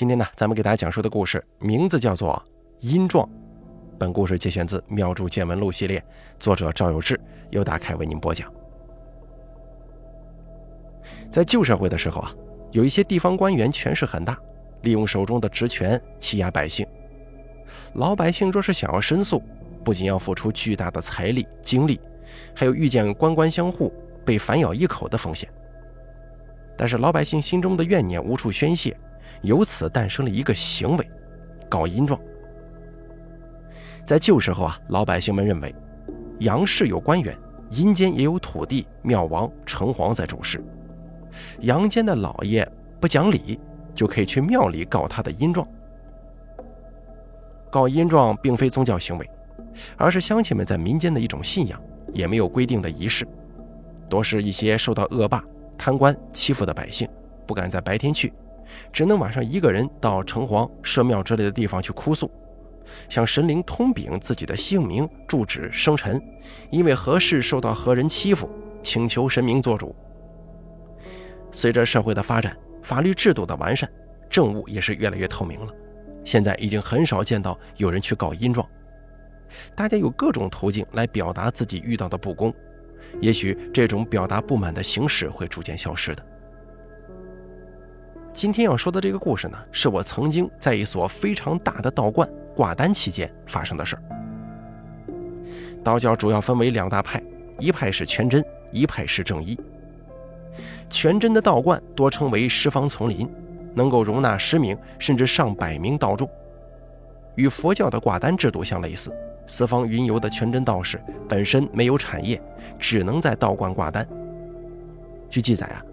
今天呢，咱们给大家讲述的故事名字叫做《阴状》。本故事节选自《妙著见闻录》系列，作者赵有志，由打开为您播讲。在旧社会的时候啊，有一些地方官员权势很大，利用手中的职权欺压百姓。老百姓若是想要申诉，不仅要付出巨大的财力、精力，还有遇见官官相护、被反咬一口的风险。但是老百姓心中的怨念无处宣泄。由此诞生了一个行为，搞阴状。在旧时候啊，老百姓们认为，阳世有官员，阴间也有土地、庙王、城隍在主事。阳间的老爷不讲理，就可以去庙里告他的阴状。告阴状并非宗教行为，而是乡亲们在民间的一种信仰，也没有规定的仪式，多是一些受到恶霸、贪官欺负的百姓，不敢在白天去。只能晚上一个人到城隍、社庙之类的地方去哭诉，向神灵通禀自己的姓名、住址、生辰，因为何事受到何人欺负，请求神明做主。随着社会的发展，法律制度的完善，政务也是越来越透明了。现在已经很少见到有人去告阴状，大家有各种途径来表达自己遇到的不公，也许这种表达不满的形式会逐渐消失的。今天要说的这个故事呢，是我曾经在一所非常大的道观挂单期间发生的事儿。道教主要分为两大派，一派是全真，一派是正一。全真的道观多称为十方丛林，能够容纳十名甚至上百名道众，与佛教的挂单制度相类似。四方云游的全真道士本身没有产业，只能在道观挂单。据记载啊，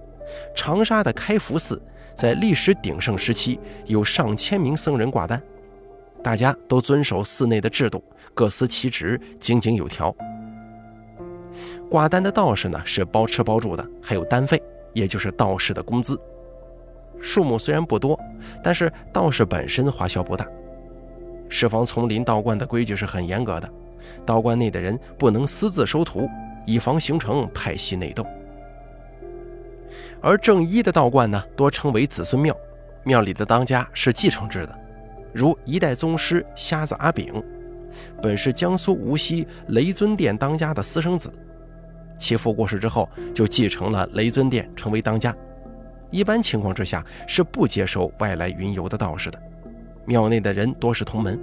长沙的开福寺。在历史鼎盛时期，有上千名僧人挂单，大家都遵守寺内的制度，各司其职，井井有条。挂单的道士呢，是包吃包住的，还有单费，也就是道士的工资。数目虽然不多，但是道士本身花销不大。十方丛林道观的规矩是很严格的，道观内的人不能私自收徒，以防形成派系内斗。而正一的道观呢，多称为子孙庙，庙里的当家是继承制的，如一代宗师瞎子阿炳，本是江苏无锡雷尊殿当家的私生子，其父过世之后就继承了雷尊殿，成为当家。一般情况之下是不接受外来云游的道士的，庙内的人多是同门。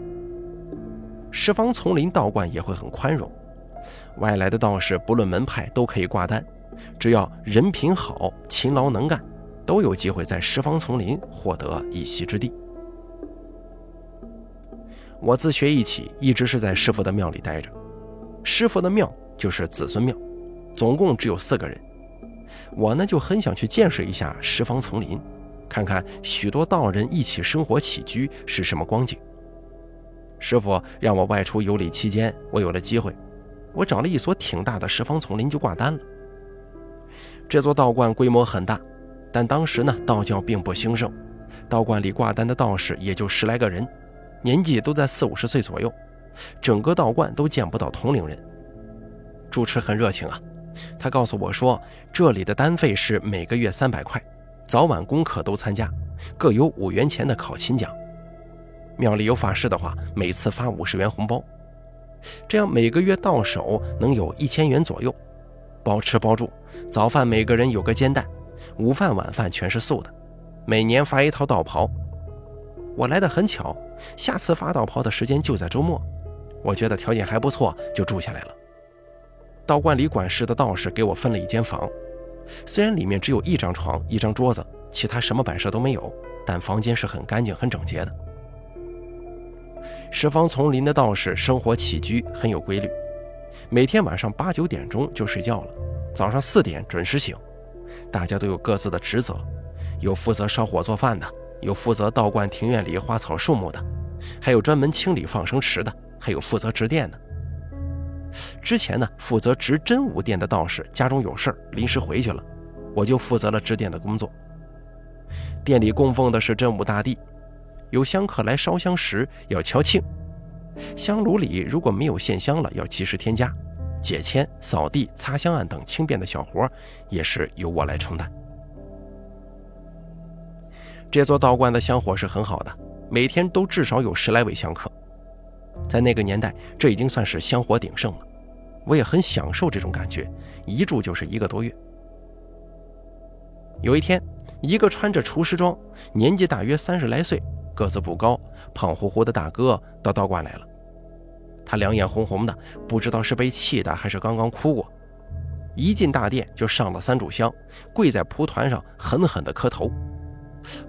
十方丛林道观也会很宽容，外来的道士不论门派都可以挂单。只要人品好、勤劳能干，都有机会在十方丛林获得一席之地。我自学艺起，一直是在师傅的庙里待着。师傅的庙就是子孙庙，总共只有四个人。我呢就很想去见识一下十方丛林，看看许多道人一起生活起居是什么光景。师傅让我外出游历期间，我有了机会，我找了一所挺大的十方丛林就挂单了。这座道观规模很大，但当时呢，道教并不兴盛，道观里挂单的道士也就十来个人，年纪都在四五十岁左右，整个道观都见不到同龄人。主持很热情啊，他告诉我说，这里的单费是每个月三百块，早晚功课都参加，各有五元钱的考勤奖。庙里有法事的话，每次发五十元红包，这样每个月到手能有一千元左右。包吃包住，早饭每个人有个煎蛋，午饭晚饭全是素的。每年发一套道袍，我来的很巧，下次发道袍的时间就在周末。我觉得条件还不错，就住下来了。道观里管事的道士给我分了一间房，虽然里面只有一张床、一张桌子，其他什么摆设都没有，但房间是很干净、很整洁的。十方丛林的道士生活起居很有规律。每天晚上八九点钟就睡觉了，早上四点准时醒。大家都有各自的职责，有负责烧火做饭的，有负责道观庭院里花草树木的，还有专门清理放生池的，还有负责值殿的。之前呢，负责值真武殿的道士家中有事儿，临时回去了，我就负责了值殿的工作。殿里供奉的是真武大帝，有香客来烧香时要敲磬。香炉里如果没有线香了，要及时添加。解签、扫地、擦香案等轻便的小活，也是由我来承担。这座道观的香火是很好的，每天都至少有十来位香客。在那个年代，这已经算是香火鼎盛了。我也很享受这种感觉，一住就是一个多月。有一天，一个穿着厨师装、年纪大约三十来岁、个子不高、胖乎乎的大哥到道观来了。他两眼红红的，不知道是被气的还是刚刚哭过。一进大殿就上了三炷香，跪在蒲团上狠狠地磕头，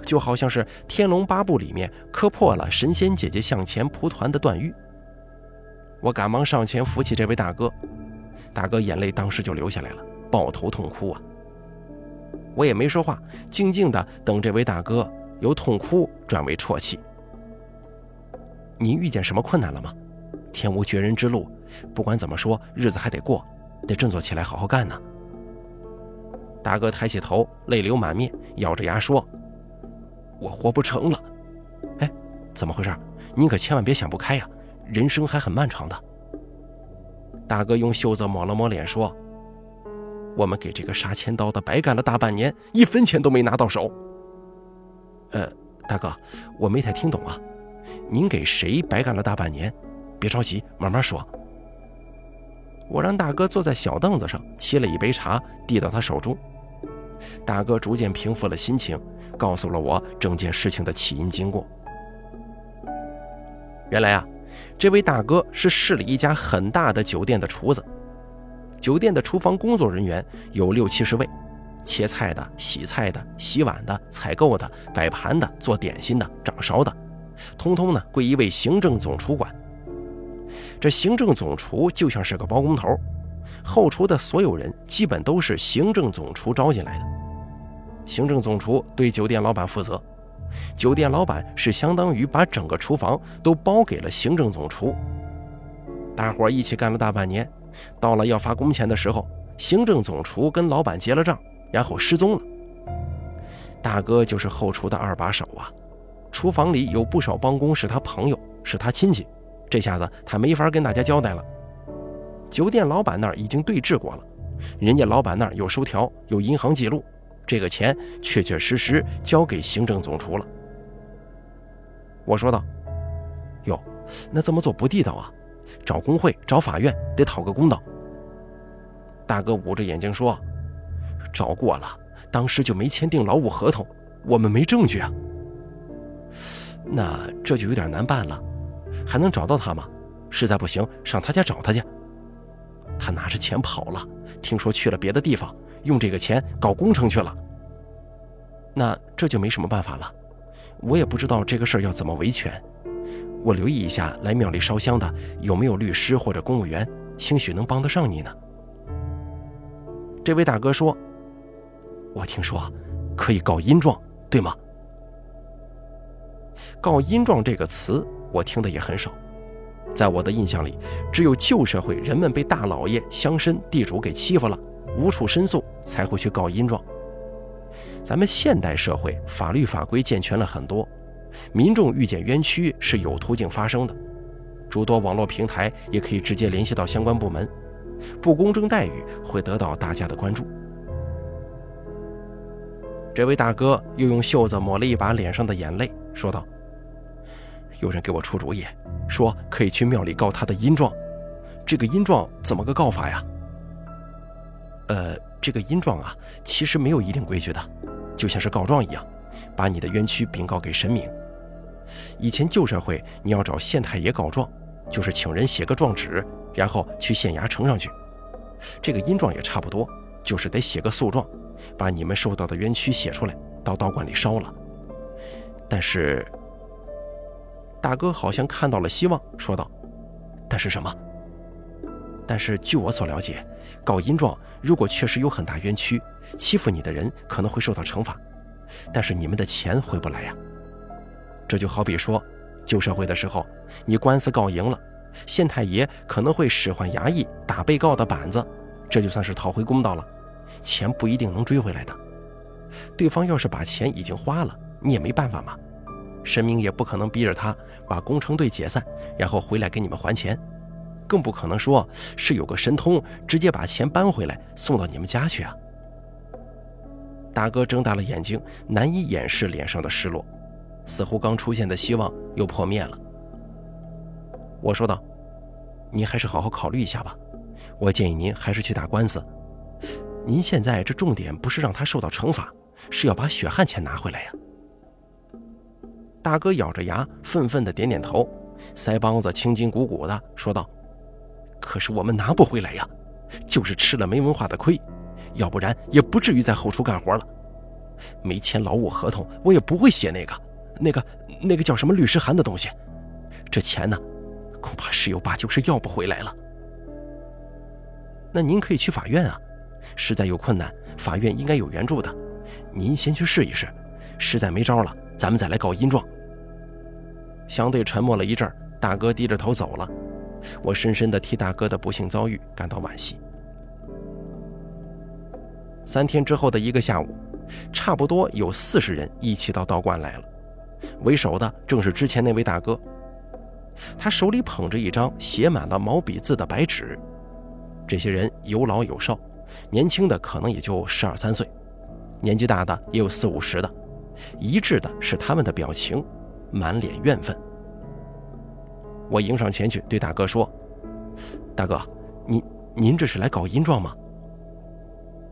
就好像是《天龙八部》里面磕破了神仙姐姐向前蒲团的段誉。我赶忙上前扶起这位大哥，大哥眼泪当时就流下来了，抱头痛哭啊。我也没说话，静静的等这位大哥由痛哭转为啜泣。您遇见什么困难了吗？天无绝人之路，不管怎么说，日子还得过，得振作起来，好好干呢。大哥抬起头，泪流满面，咬着牙说：“我活不成了。”哎，怎么回事？您可千万别想不开呀！人生还很漫长的。大哥用袖子抹了抹脸，说：“我们给这个杀千刀的白干了大半年，一分钱都没拿到手。”呃，大哥，我没太听懂啊。您给谁白干了大半年？别着急，慢慢说。我让大哥坐在小凳子上，沏了一杯茶，递到他手中。大哥逐渐平复了心情，告诉了我整件事情的起因经过。原来啊。这位大哥是市里一家很大的酒店的厨子，酒店的厨房工作人员有六七十位，切菜的、洗菜的、洗碗的、采购的、摆盘的、做点心的、掌勺的，通通呢归一位行政总厨管。这行政总厨就像是个包工头，后厨的所有人基本都是行政总厨招进来的。行政总厨对酒店老板负责。酒店老板是相当于把整个厨房都包给了行政总厨，大伙一起干了大半年，到了要发工钱的时候，行政总厨跟老板结了账，然后失踪了。大哥就是后厨的二把手啊，厨房里有不少帮工是他朋友，是他亲戚，这下子他没法跟大家交代了。酒店老板那儿已经对质过了，人家老板那儿有收条，有银行记录。这个钱确确实实交给行政总厨了。我说道：“哟，那这么做不地道啊！找工会、找法院得讨个公道。”大哥捂着眼睛说：“找过了，当时就没签订劳务合同，我们没证据啊。那这就有点难办了，还能找到他吗？实在不行，上他家找他去。他拿着钱跑了，听说去了别的地方。”用这个钱搞工程去了，那这就没什么办法了。我也不知道这个事儿要怎么维权。我留意一下来庙里烧香的有没有律师或者公务员，兴许能帮得上你呢。这位大哥说：“我听说可以告阴状，对吗？”告阴状这个词我听的也很少，在我的印象里，只有旧社会人们被大老爷、乡绅、地主给欺负了。无处申诉，才会去告阴状。咱们现代社会法律法规健全了很多，民众遇见冤屈是有途径发生的，诸多网络平台也可以直接联系到相关部门，不公正待遇会得到大家的关注。这位大哥又用袖子抹了一把脸上的眼泪，说道：“有人给我出主意，说可以去庙里告他的阴状，这个阴状怎么个告法呀？”呃，这个阴状啊，其实没有一定规矩的，就像是告状一样，把你的冤屈禀告给神明。以前旧社会，你要找县太爷告状，就是请人写个状纸，然后去县衙呈上去。这个阴状也差不多，就是得写个诉状，把你们受到的冤屈写出来，到道观里烧了。但是，大哥好像看到了希望，说道：“但是什么？”但是据我所了解，告阴状如果确实有很大冤屈，欺负你的人可能会受到惩罚，但是你们的钱回不来呀。这就好比说，旧社会的时候，你官司告赢了，县太爷可能会使唤衙役打被告的板子，这就算是讨回公道了，钱不一定能追回来的。对方要是把钱已经花了，你也没办法嘛，神明也不可能逼着他把工程队解散，然后回来给你们还钱。更不可能说是有个神通直接把钱搬回来送到你们家去啊！大哥睁大了眼睛，难以掩饰脸上的失落，似乎刚出现的希望又破灭了。我说道：“您还是好好考虑一下吧，我建议您还是去打官司。您现在这重点不是让他受到惩罚，是要把血汗钱拿回来呀。”大哥咬着牙，愤愤地点点头，腮帮子青筋鼓鼓的，说道：“可是我们拿不回来呀，就是吃了没文化的亏，要不然也不至于在后厨干活了。没签劳务合同，我也不会写那个、那个、那个叫什么律师函的东西。这钱呢，恐怕十有八九是要不回来了。那您可以去法院啊，实在有困难，法院应该有援助的。您先去试一试，实在没招了，咱们再来告阴状。”相对沉默了一阵，大哥低着头走了。我深深地替大哥的不幸遭遇感到惋惜。三天之后的一个下午，差不多有四十人一起到道观来了。为首的正是之前那位大哥，他手里捧着一张写满了毛笔字的白纸。这些人有老有少，年轻的可能也就十二三岁，年纪大的也有四五十的。一致的是他们的表情。满脸怨愤，我迎上前去对大哥说：“大哥，您您这是来搞阴状吗？”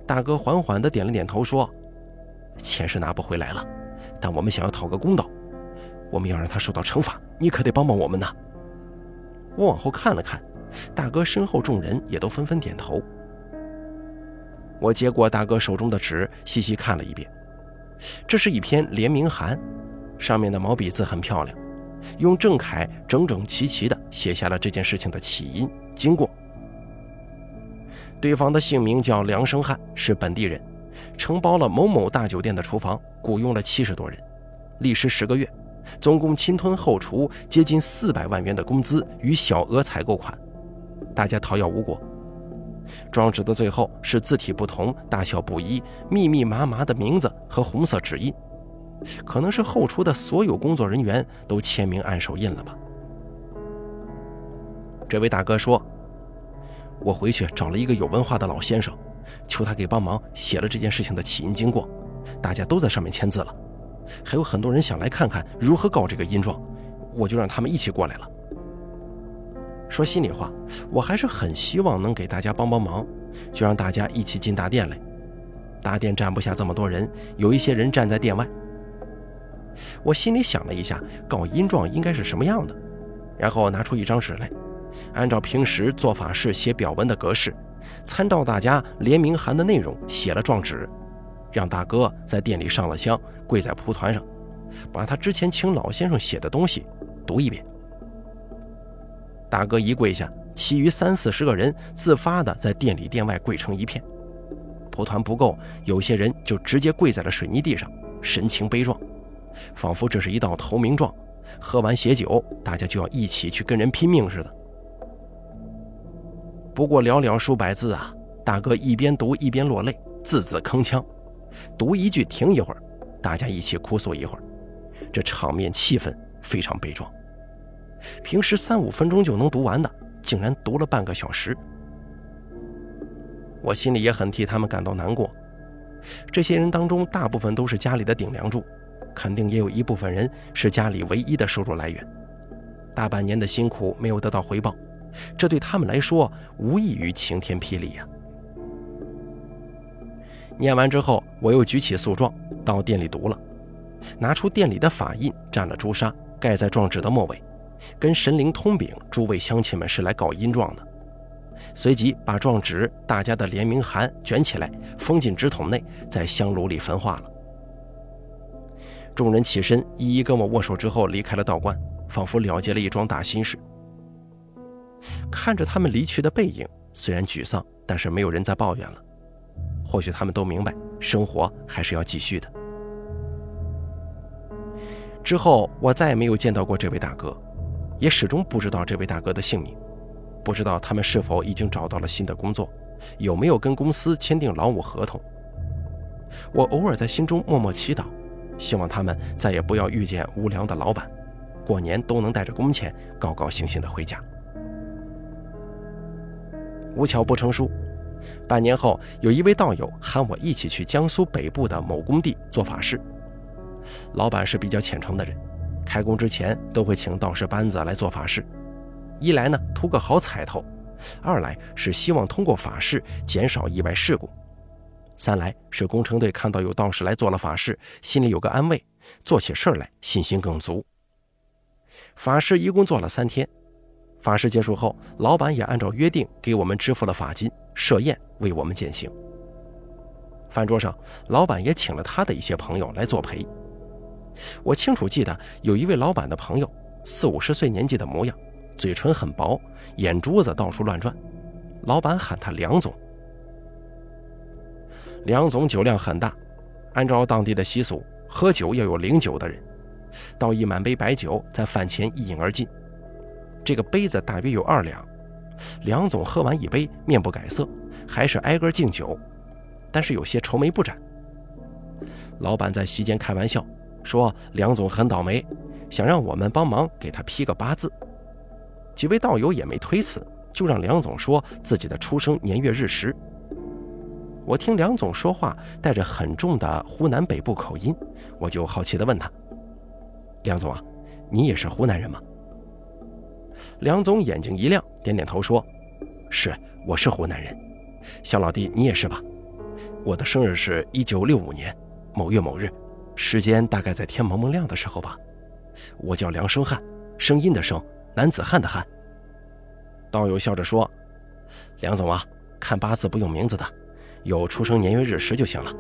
大哥缓缓地点了点头，说：“钱是拿不回来了，但我们想要讨个公道，我们要让他受到惩罚，你可得帮帮我们呐。”我往后看了看，大哥身后众人也都纷纷点头。我接过大哥手中的纸，细细看了一遍，这是一篇联名函。上面的毛笔字很漂亮，用正楷整整齐齐地写下了这件事情的起因、经过。对方的姓名叫梁生汉，是本地人，承包了某某大酒店的厨房，雇佣了七十多人，历时十个月，总共侵吞后厨接近四百万元的工资与小额采购款，大家讨要无果。状纸的最后是字体不同、大小不一、密密麻麻的名字和红色指印。可能是后厨的所有工作人员都签名按手印了吧？这位大哥说：“我回去找了一个有文化的老先生，求他给帮忙写了这件事情的起因经过，大家都在上面签字了。还有很多人想来看看如何告这个阴状，我就让他们一起过来了。说心里话，我还是很希望能给大家帮帮忙，就让大家一起进大殿来。大殿站不下这么多人，有一些人站在殿外。”我心里想了一下，告阴状应该是什么样的，然后拿出一张纸来，按照平时做法事写表文的格式，参照大家联名函的内容写了状纸，让大哥在店里上了香，跪在蒲团上，把他之前请老先生写的东西读一遍。大哥一跪下，其余三四十个人自发的在店里店外跪成一片，蒲团不够，有些人就直接跪在了水泥地上，神情悲壮。仿佛这是一道投名状，喝完血酒，大家就要一起去跟人拼命似的。不过寥寥数百字啊，大哥一边读一边落泪，字字铿锵，读一句停一会儿，大家一起哭诉一会儿，这场面气氛非常悲壮。平时三五分钟就能读完的，竟然读了半个小时。我心里也很替他们感到难过。这些人当中，大部分都是家里的顶梁柱。肯定也有一部分人是家里唯一的收入来源，大半年的辛苦没有得到回报，这对他们来说无异于晴天霹雳呀！念完之后，我又举起诉状到店里读了，拿出店里的法印，蘸了朱砂，盖在状纸的末尾，跟神灵通禀诸位乡亲们是来告阴状的。随即把状纸、大家的联名函卷起来，封进纸筒内，在香炉里焚化了。众人起身，一一跟我握手之后离开了道观，仿佛了结了一桩大心事。看着他们离去的背影，虽然沮丧，但是没有人再抱怨了。或许他们都明白，生活还是要继续的。之后，我再也没有见到过这位大哥，也始终不知道这位大哥的姓名，不知道他们是否已经找到了新的工作，有没有跟公司签订劳务合同。我偶尔在心中默默祈祷。希望他们再也不要遇见无良的老板，过年都能带着工钱高高兴兴的回家。无巧不成书，半年后，有一位道友喊我一起去江苏北部的某工地做法事。老板是比较虔诚的人，开工之前都会请道士班子来做法事。一来呢，图个好彩头；二来是希望通过法事减少意外事故；三来是工程队看到有道士来做了法事，心里有个安慰，做起事儿来信心更足。法事一共做了三天。法事结束后，老板也按照约定给我们支付了法金，设宴为我们践行。饭桌上，老板也请了他的一些朋友来作陪。我清楚记得有一位老板的朋友，四五十岁年纪的模样，嘴唇很薄，眼珠子到处乱转。老板喊他梁总。梁总酒量很大，按照当地的习俗，喝酒要有领酒的人，倒一满杯白酒，在饭前一饮而尽。这个杯子大约有二两，梁总喝完一杯，面不改色，还是挨个敬酒，但是有些愁眉不展。老板在席间开玩笑说：“梁总很倒霉，想让我们帮忙给他批个八字。”几位道友也没推辞，就让梁总说自己的出生年月日时。我听梁总说话带着很重的湖南北部口音，我就好奇地问他：“梁总啊，你也是湖南人吗？”梁总眼睛一亮，点点头说：“是，我是湖南人。小老弟，你也是吧？我的生日是一九六五年某月某日，时间大概在天蒙蒙亮的时候吧。我叫梁生汉，声音的声，男子汉的汉。”道友笑着说：“梁总啊，看八字不用名字的，有出生年月日时就行了。”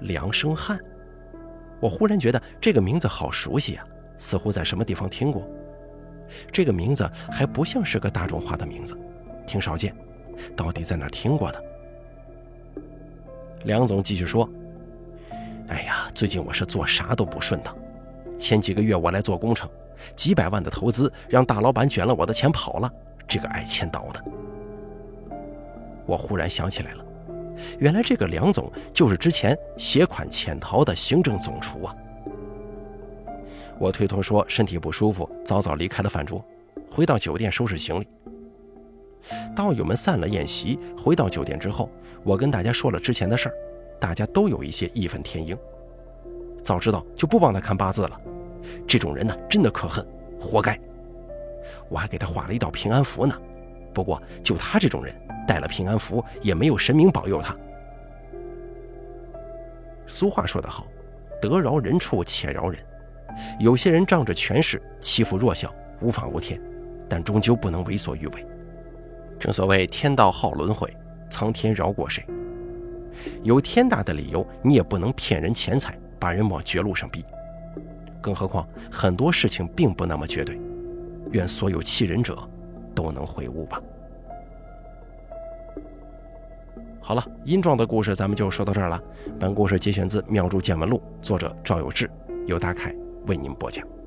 梁生汉，我忽然觉得这个名字好熟悉啊。似乎在什么地方听过，这个名字还不像是个大众化的名字，挺少见。到底在哪听过的？梁总继续说：“哎呀，最近我是做啥都不顺当。前几个月我来做工程，几百万的投资让大老板卷了我的钱跑了，这个爱签到的。”我忽然想起来了，原来这个梁总就是之前携款潜逃的行政总厨啊。我推脱说身体不舒服，早早离开了饭桌，回到酒店收拾行李。道友们散了宴席，回到酒店之后，我跟大家说了之前的事儿，大家都有一些义愤填膺。早知道就不帮他看八字了，这种人呢，真的可恨，活该。我还给他画了一道平安符呢，不过就他这种人，带了平安符也没有神明保佑他。俗话说得好，得饶人处且饶人。有些人仗着权势欺负弱小，无法无天，但终究不能为所欲为。正所谓天道好轮回，苍天饶过谁？有天大的理由，你也不能骗人钱财，把人往绝路上逼。更何况很多事情并不那么绝对。愿所有欺人者都能悔悟吧。好了，阴状的故事咱们就说到这儿了。本故事节选自《妙著见闻录》，作者赵有志，由大凯。为您播讲。